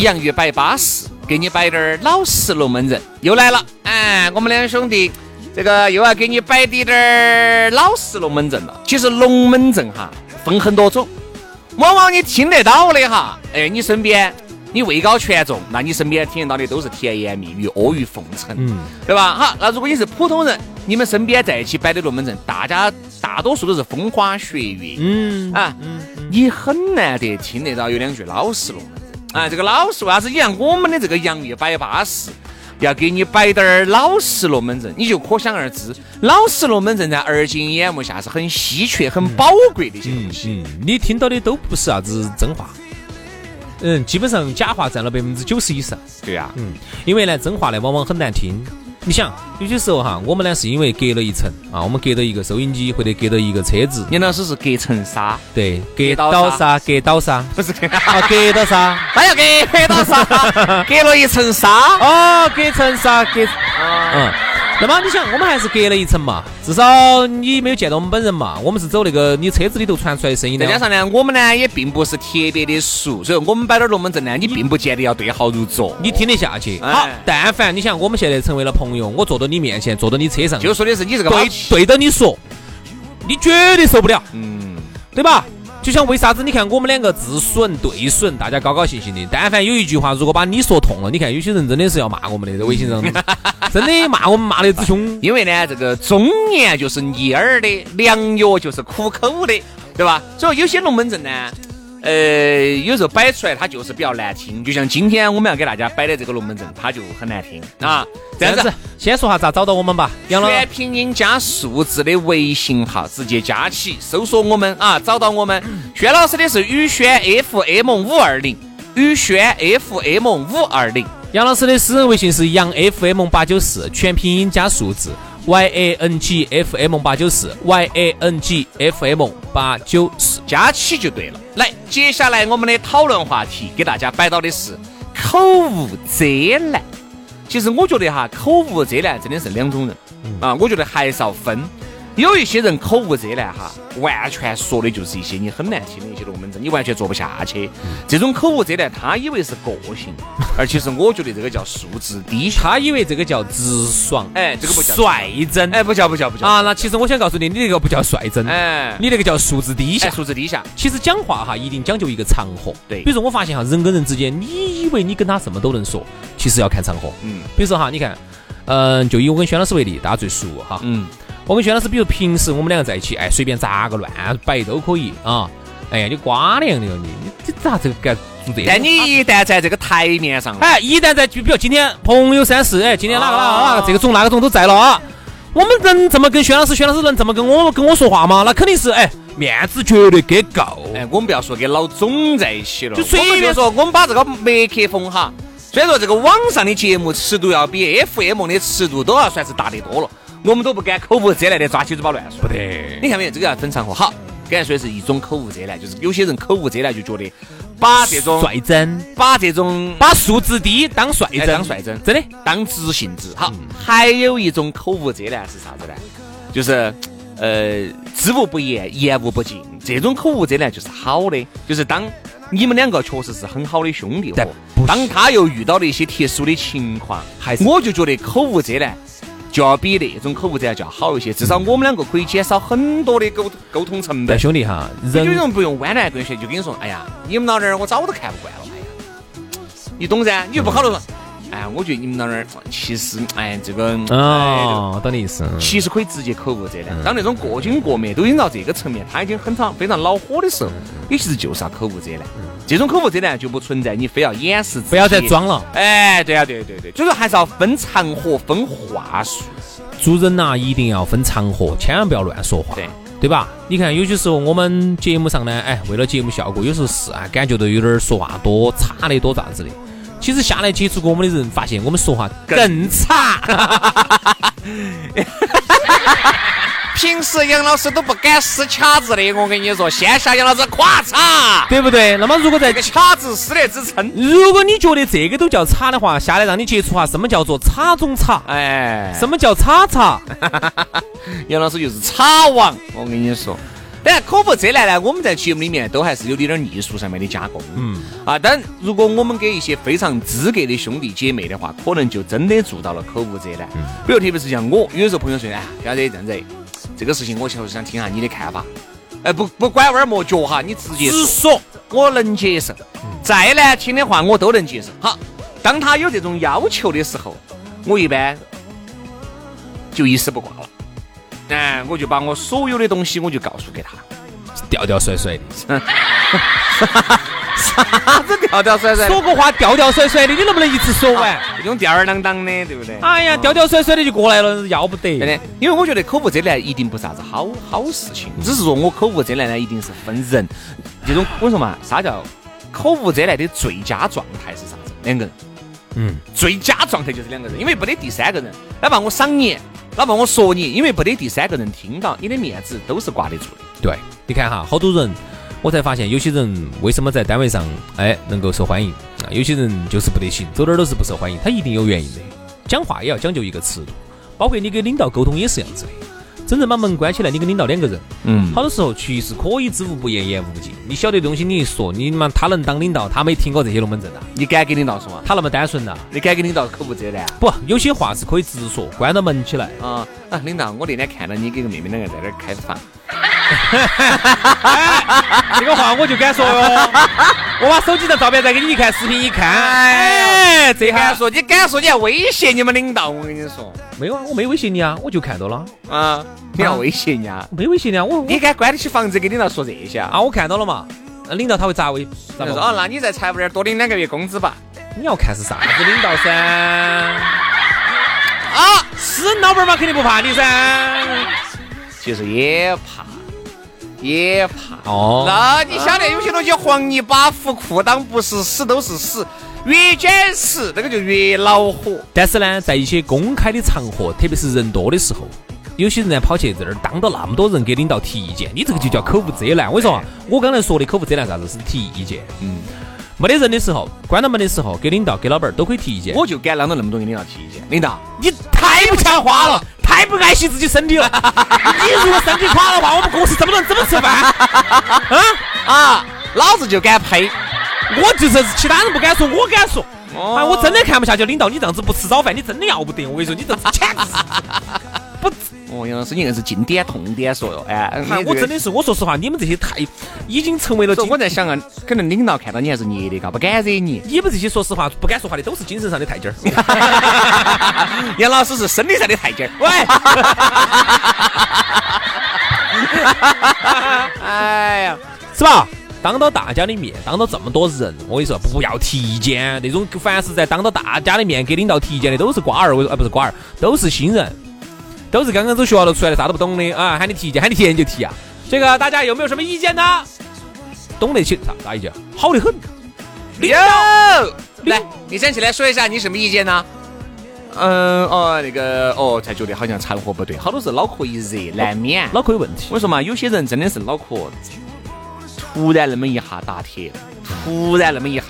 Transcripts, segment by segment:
洋芋摆巴适，给你摆点儿老实龙门阵，又来了。哎，我们两兄弟，这个又要给你摆滴点儿老实龙门阵了。其实龙门阵哈分很多种，往往你听得到的哈，哎，你身边你位高权重，那你身边听得到的都是甜言蜜语、阿谀奉承，嗯，对吧？好，那如果你是普通人，你们身边在一起摆的龙门阵，大家大多数都是风花雪月，嗯啊，你很难得听得到有两句老实龙门。啊，这个老实为啥子？你看我们的这个洋芋摆巴适，要给你摆点儿老实龙门阵，你就可想而知，老实龙门阵在而今眼目下是很稀缺、很宝贵的一些东西。嗯，你听到的都不是啥子真话，嗯，基本上假话占了百分之九十以上。对呀，嗯，因为呢，真话呢往往很难听。你想，有些时候哈，我们呢是因为隔了一层啊，我们隔了一个收音机或者隔了一个车子。严老师是隔层纱，对，隔倒纱，隔倒纱，不是隔啊，隔到沙，那要隔到纱，隔了一层纱哦，隔层纱，隔，嗯。那么你想，我们还是隔了一层嘛，至少你没有见到我们本人嘛。我们是走那个你车子里头传出来的声音。再加上呢，我们呢也并不是特别的熟，所以我们摆点龙门阵呢，你并不见得要对号入座，你听得下去。好，但凡你想，我们现在成为了朋友，我坐到你面前，坐到你车上，就说的是你这个对对着你说，你绝对受不了，嗯，对吧？就像为啥子？你看我们两个自损对损，大家高高兴兴的。但凡有一句话，如果把你说痛了，你看有些人真的是要骂我们的，在微信上，真的骂我们骂的之凶。因为呢，这个忠言就是逆耳的，良药就是苦口的，对吧？所以有些龙门阵呢。呃，有时候摆出来它就是比较难听，就像今天我们要给大家摆的这个龙门阵，它就很难听啊。这样子，先说下咋找到我们吧。全拼音加数字的微信号，直接加起，搜索我们啊，找到我们。轩老师的是宇轩 FM 五二零，宇轩 FM 五二零。杨老师的私人微信是杨 FM 八九四，全拼音加数字。y a n g f m 八九四 y a n g f m 八九四加起就对了。来，接下来我们的讨论话题给大家摆到的是口无遮拦。其实我觉得哈，口无遮拦真的是两种人啊，我觉得还是要分。有一些人口无遮拦哈，完全说的就是一些你很难听的一些龙门阵，你完全做不下去。这种口无遮拦，他以为是个性，而其实我觉得这个叫素质低下。他以为这个叫直爽，哎，这个不叫率真，哎，不叫不叫不叫啊。那其实我想告诉你，你那个不叫率真，哎，你那个叫素质低下。素质低下。其实讲话哈，一定讲究一个场合。对。比如说我发现哈，人跟人之间，你以为你跟他什么都能说，其实要看场合。嗯。比如说哈，你看，嗯，就以我跟轩老师为例，大家最熟哈。嗯。我跟薛老师，比如平时我们两个在一起，哎，随便咋个乱摆都可以啊。哎呀，你瓜娘的哟你，你咋这个敢做这？但你一旦在这个台面上，哎，一旦在就比如今天朋友三四，哎，今天哪个哪个哪个这个总那个总都在了啊，我们能这么跟薛老师，薛老师能这么跟我跟我说话吗？那肯定是哎，面子绝对给够。哎，我们不要说跟老总在一起了，就随便说，我们把这个麦克风哈，虽然说这个网上的节目尺度要比 FM 的尺度都要算是大得多了。我们都不敢口无遮拦的抓起嘴巴乱说，不得。你看没有？这个要分场合。好，刚才说的是一种口无遮拦，就是有些人口无遮拦就觉得把这种率真，把这种把素质低当率真，当率真，真的当直性子。好，还有一种口无遮拦是啥子呢？就是呃，知无不言，言无不尽。这种口无遮拦就是好的，就是当你们两个确实是很好的兄弟伙，当他又遇到了一些特殊的情况，还是我就觉得口无遮拦。就要比那种口无遮拦就要好一些，至少我们两个可以减少很多的沟沟通成本。兄弟哈，人有人不用弯来拐去，就跟你说，哎呀，你们老儿我早都看不惯了，哎呀，你懂噻？你又不好了说。哎，我觉得你们那儿其实，哎，这个，哦，懂的意思。其实可以直接口无遮拦。当那种过经过面都已经到这个层面，他已经很常非常恼火的时候，你其实就是要口无遮拦。这种口无遮拦就不存在你非要掩饰，不要再装了。哎，对啊，对对对，所以说还是要分场合、分话术。做人呐，一定要分场合，千万不要乱说话，对对吧？你看，有些时候我们节目上呢，哎，为了节目效果，有时候是啊，感觉到有点说话多差的多咋子的。其实下来接触过我们的人，发现我们说话更差。平时杨老师都不敢撕卡子的，我跟你说，线下杨老师夸嚓，对不对？那么如果在个卡子撕得之称，如果你觉得这个都叫差的话，下来让你接触下什么叫做差中差？哎，什么叫叉叉？杨老师就是叉王，我跟你说。当然，口不遮拦呢，我们在节目里面都还是有点点艺术上面的加工。嗯，啊，但如果我们给一些非常资格的兄弟姐妹的话，可能就真的做到了口无遮拦。嗯，比如特别是像我，有时候朋友说，哎，小子这样子，这个事情我确实想听下你的看法。哎，不不拐弯抹角哈，你直接直说，我能接受。再难听的话，我都能接受。好，当他有这种要求的时候，我一般就一丝不挂了。哎，我就把我所有的东西，我就告诉给他，吊吊甩甩的，啥子吊吊甩甩？说个话吊吊甩甩的，你能不能一直说完？这种吊儿郎当的，对不对？哎呀，吊吊甩甩的就过来了，要不得。真的，因为我觉得口无遮拦一定不是啥子好好事情，只是说我口无遮拦呢，一定是分人。这种我说嘛，啥叫口无遮拦的最佳状态是啥子？两个人。嗯，最佳状态就是两个人，因为不得第三个人，哪怕我赏你。哪怕我说你，因为不得第三个人听到，你的面子都是挂得住的。对，你看哈，好多人，我才发现有些人为什么在单位上哎能够受欢迎啊？有些人就是不得行，走哪儿都是不受欢迎，他一定有原因的。讲话也要讲究一个尺度，包括你跟领导沟通也是这样子的。真正把门关起来，你跟领导两个人，嗯，好多时候其实可以知无不言，言无不尽。你晓得东西，你一说，你妈他能当领导，他没听过这些龙门阵呐？你敢给领导说吗？他那么单纯呐？你敢给领导口无遮拦？不，有些话是可以直说，关到门起来啊啊！领导，我那天看到你跟个妹妹两个在那儿开房。这个话我就敢说哟！我把手机上照片再给你一看，视频一看，哎，这敢说？你敢说？你还威胁你们领导？我跟你说，没有啊，我没威胁你啊，我就看到了啊！你要威胁人家？没威胁你啊，我你敢关得起房子给领导说这些啊？啊，我看到了嘛，那领导他会咋威？咋说？啊，那你在财务那儿多领两个月工资吧？你要看是啥子领导噻？啊，私人老板嘛，肯定不怕你噻。其实也怕。也怕哦，那你晓得有些东西黄泥巴糊裤裆不是屎都是屎，越捡屎那个就越恼火。但是呢，在一些公开的场合，特别是人多的时候，有些人呢跑去这儿当着那么多人给领导提意见，你这个就叫口无遮拦。我跟你说，我刚才说的口无遮拦啥子？是提意见。嗯。没得人的时候，关了门的时候，给领导、给老板都可以提意见。我就敢啷着那么多给领导提意见。领导，你太不像话了，太不爱惜自己身体了。你如果身体垮的话，我们公司怎么能怎么吃饭？啊啊！老子就敢呸！我就是其他人不敢说，我敢说。啊，我真的看不下去，领导你这样子不吃早饭，你真的要不得。我跟你说，你这简直 不。哦，杨老师，你硬是经典痛点说哟，哎，我真的是，我说实话，你们这些太已经成为了。我在想啊，可能领导看到你还是捏的，嘎，不敢惹你。你们这些说实话不敢说话的，都是精神上的太监儿。杨老师是生理上的太监儿。喂，哎呀，是吧？当着大家的面，当着这么多人，我跟你说，不要提意见。那种凡是在当着大家的面给领导提意见的，都是瓜儿，哎，不是瓜儿，都是新人。都是刚刚走学校头出来的，啥都不懂的啊！喊你提意见，喊你提意见就提啊！这个大家有没有什么意见呢？懂得起啥啥意见？好的很。有，来，你站起来说一下你什么意见呢？嗯，哦，那个，哦，才觉得好像场合不对，好多是脑壳一热，难免脑壳有问题。我说嘛，有些人真的是脑壳突然那么一下打铁，突然那么一下。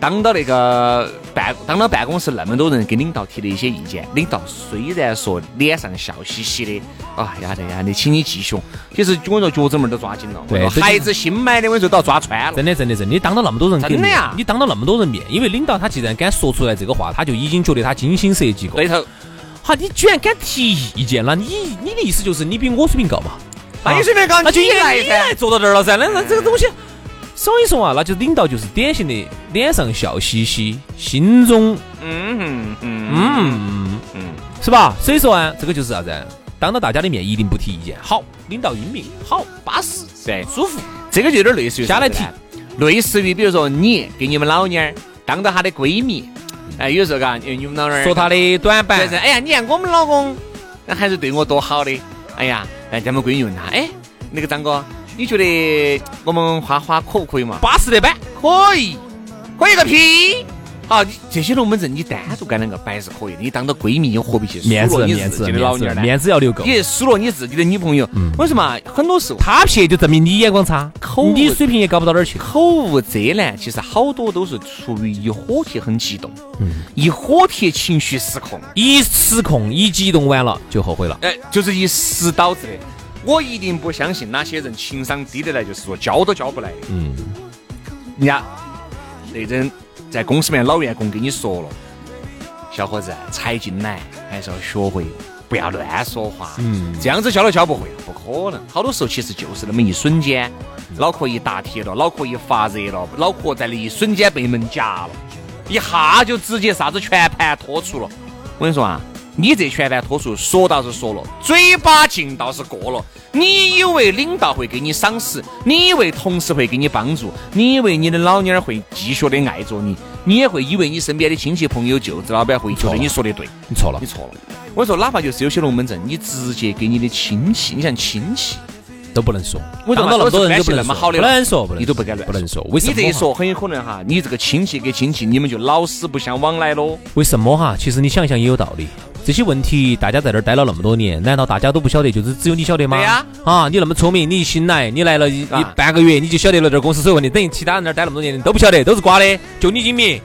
当到那个办，当到办公室那么多人给领导提的一些意见，领导虽然说脸上笑嘻嘻的，哎呀的呀的，请你继续。其实我说脚趾门都抓紧了，对，孩子新买的，我说都要抓穿了。真的，真的，真的，你当到那么多人，真的呀，你当到那么多人面，因为领导他既然敢说出来这个话，他就已经觉得他精心设计过。对头。好，你居然敢提意见，那你你的意思就是你比我水平高嘛？那你水平高，那就你来你来噻。坐到这儿了噻。那那这个东西，所以说啊，那就领导就是典型的脸上笑嘻嘻，心中嗯嗯嗯嗯嗯，是吧？所以说啊，这个就是啥子？当着大家的面一定不提意见，好，领导英明，好，巴适，对，舒服。这个就有点类似于下来提类似于比如说你给你们老娘儿当着她的闺蜜，哎，有时候嘎，你们老娘儿说她的短板哎呀，你看我们老公，那还是对我多好的。哎呀，哎，咱们闺女问他，哎，那个张哥，你觉得我们花花可不可以嘛？巴适的板。可以，可以个屁！好，你这些龙门阵你单独干两个摆是可以的，你当到闺蜜，又何必去面子你自己的面子面子老娘呢？面子要留够。你输了你自己的女朋友，为什么很多时候他撇就证明你眼光差，口你水平也高不到哪儿去。口无遮拦，其实好多都是出于一火气很激动，嗯一火铁情绪失控，一失控，一激动完了就后悔了。哎，就是一时导致的。我一定不相信哪些人情商低得来，就是说教都教不来。嗯，人家那阵在公司里面老员工跟你说了，小伙子才进来还是要学会不要乱说话。嗯，这样子教都教不会，不可能。好多时候其实就是那么一瞬间，脑壳一打铁了，脑壳一发热了，脑壳在那一瞬间被门夹了，一下就直接啥子全盘托出了。我跟你说啊，你这全盘托出，说倒是说了，嘴巴劲倒是过了。你以为领导会给你赏识？你以为同事会给你帮助？你以为你的老娘儿会继续的爱着你？你也会以为你身边的亲戚朋友、舅子老板会觉得你说的对？你错了你，错了。我说，哪怕就是有些龙门阵，你直接给你的亲戚，你像亲戚，都不能说。我当到那么多人都不能说，那么好的不能说，不能你都不敢乱不能说。为什么？你这一，说，很有可能哈，你这个亲戚跟亲戚，你们就老死不相往来喽。为什么哈？其实你想一想也有道理。这些问题大家在这儿待了那么多年，难道大家都不晓得？就是只有你晓得吗？对呀啊，你那么聪明，你一新来，你来了一半个月，你就晓得了这儿公司所有问题，等于其他人那儿待那么多年都不晓得，都是瓜的，就你精明。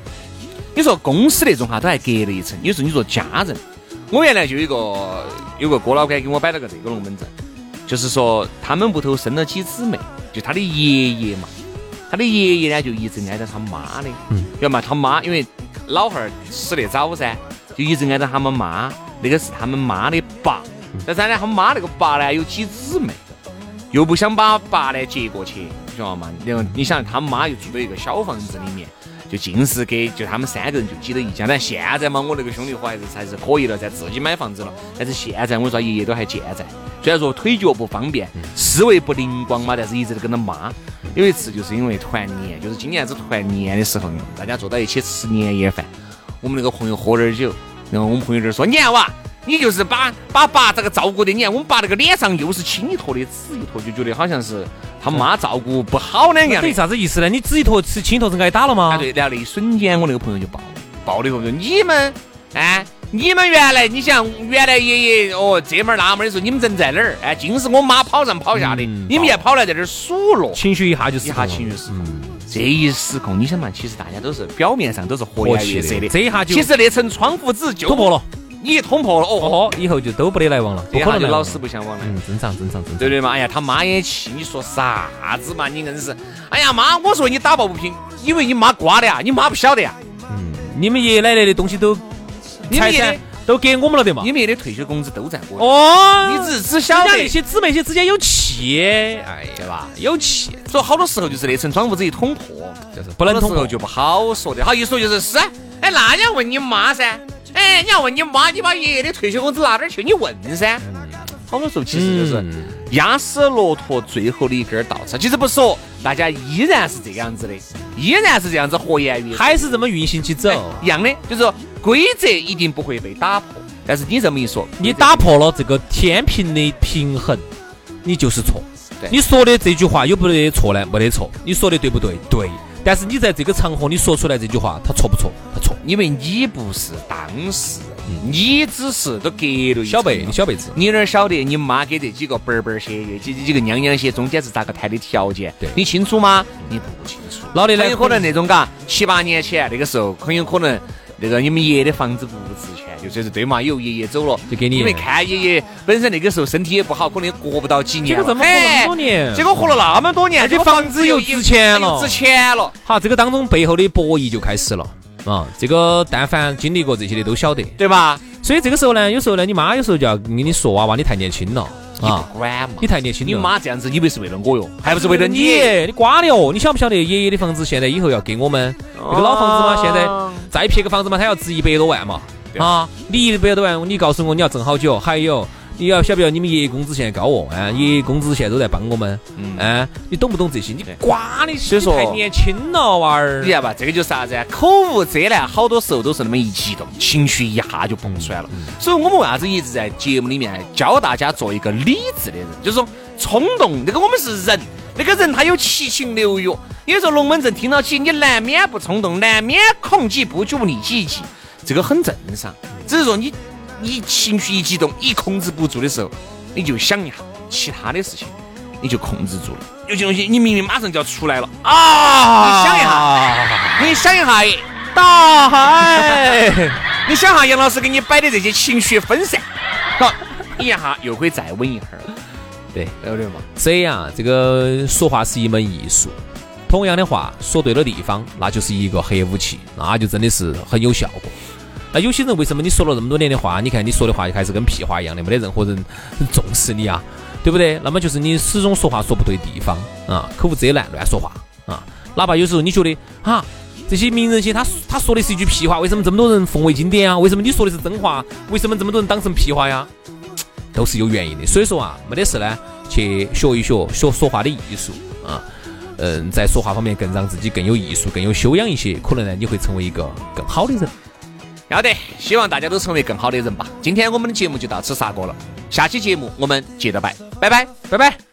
你说公司那种哈，都还隔了一层。有时候你说家人，我原来就有一个有个哥老倌给我摆了个这个龙门阵，就是说他们屋头生了几姊妹，就他的爷爷嘛，他的爷爷呢就一直挨着他妈的，嗯，要么他妈因为老汉儿死得早噻，就一直挨着他们妈，那个是他们妈的爸，但是呢，他们妈那个爸呢有几姊妹，又不想把爸呢接过去，你晓得嘛？然后你想他们妈又住在一个小房子里面。就尽是给就他们三个人就挤到一家，但现在嘛，我那个兄弟伙还是还是可以了，在自己买房子了。但是现在我说爷爷都还健在，虽然说腿脚不方便，思维不灵光嘛，但是一直都跟他妈。有一次就是因为团年，就是今年子团年的时候，大家坐在一起吃年夜饭，我们那个朋友喝点酒，然后我们朋友就说：“你看哇，你就是把把爸这个照顾的，你看我们爸那个脸上又是青一坨的紫一坨，就觉得好像是他妈照顾不好两样于。”啥子意思呢？你指一坨吃青坨子挨打了吗？啊，对，然后那一瞬间，我那个朋友就爆了，爆了以后就你们，哎，你们原来你想原来爷爷哦这门儿那门儿的时候，你们人在哪儿？哎，尽是我妈跑上跑下的，嗯你们也跑来在这儿数落，情绪一下就一下情绪失控。这一失控，你想嘛，其实大家都是表面上都是和颜悦色的，这一下就其实那层窗户纸就突破了，你一捅破了，哦，哦，以后就都不得来往了，不可能来往了死不相往来。嗯，正常正常正常。对不对嘛？哎呀，他妈也气，你说啥子嘛？你硬是，哎呀妈，我说你打抱不平，因为你妈瓜的呀？你妈不晓得呀？嗯你们爷爷奶奶的东西都你们爷爷都给我们了的嘛？你们爷的退休工资都在我。哦，你只只晓得那些姊妹些之间有气，哎呀吧，有气，所以好多时候就是那层窗户纸一捅破，就是不能好多通过。时候就不好说的。好一说就是是，哎，那你要问你妈噻，哎，你要问你妈，你把爷爷的退休工资拿哪儿去？你问噻。好多时候其实就是嗯压死骆驼最后的一根稻草。其实不说，大家依然是这个样子的，依然是这样子和颜悦色。还是这么运行起走哎，一样的，就是说规则一定不会被打破。但是你这么一说，你打破了这个天平的平衡，你就是错对。你说的这句话有不得错呢？没得错。你说的对不对？对。但是你在这个场合你说出来这句话，他错不错？他错。因为你不是当事人，你只是都隔了一小辈，你小辈子。你哪儿晓得你妈给这几个伯伯些、这几个娘娘些中间是咋个谈的条件？对你清楚吗？你不清楚。老的呢很有可能那种嘎，七八年前那个时候，很有可能那个你们爷爷的房子不值钱，就说是对嘛，有爷爷走了，就给你因为看爷爷本身那个时候身体也不好，可能也活不到几年了。结果这么活那么多年结果活了那么多年，这房子又值钱了值钱了。好，这个当中背后的博弈就开始了。啊，这个但凡经历过这些的都晓得，对吧？所以这个时候呢，有时候呢，你妈有时候就要跟你说娃娃，你太年轻了啊，管嘛，你太年轻了。你妈这样子，以为是为了我哟，还不是为了你？你瓜的哦！你晓不晓得爷爷的房子现在以后要给我们那个老房子嘛？现在再撇个房子嘛，他要值一百多万嘛？啊，你一百多万，你告诉我你要挣好久？还有。你要晓不晓得？你们爷爷工资现在高哦，啊，爷爷工资现在都在帮我们，嗯，你懂不懂这些？你瓜的，所以说太年轻了，娃儿，你看吧？这个就是啥子？口无遮拦，好多时候都是那么一激动，情绪一下就蹦出来了。所以我们为啥子一直在节目里面教大家做一个理智的人？就是说，冲动，那个我们是人，那个人他有七情六欲，有时候龙门阵听到起，你难免不冲动，难免恐急不住你急急，这个很正常。只是说你。你情绪一激动，一控制不住的时候，你就想一下其他的事情，你就控制住了。有些东西你明明马上就要出来了啊！你想一下，你想一下大海，你想下杨老师给你摆的这些情绪分散，好，一下又可以再稳一会儿。对，有点嘛。所以啊，这个说话是一门艺术。同样的话说对了地方，那就是一个核武器，那就真的是很有效果。那有些人为什么你说了那么多年的话，你看你说的话就还是跟屁话一样的，没得任何人重视你啊，对不对？那么就是你始终说话说不对地方啊，口无遮拦，乱说话啊。哪怕有时候你觉得啊，这些名人些他他说的是一句屁话，为什么这么多人奉为经典啊？为什么你说的是真话？为什么这么多人当成屁话呀？都是有原因的。所以说啊，没得事呢，去学一学学说话的艺术啊，嗯，在说话方面更让自己更有艺术、更有修养一些，可能呢你会成为一个更好的人。要得，希望大家都成为更好的人吧。今天我们的节目就到此杀过了，下期节目我们接着拜，拜拜，拜拜。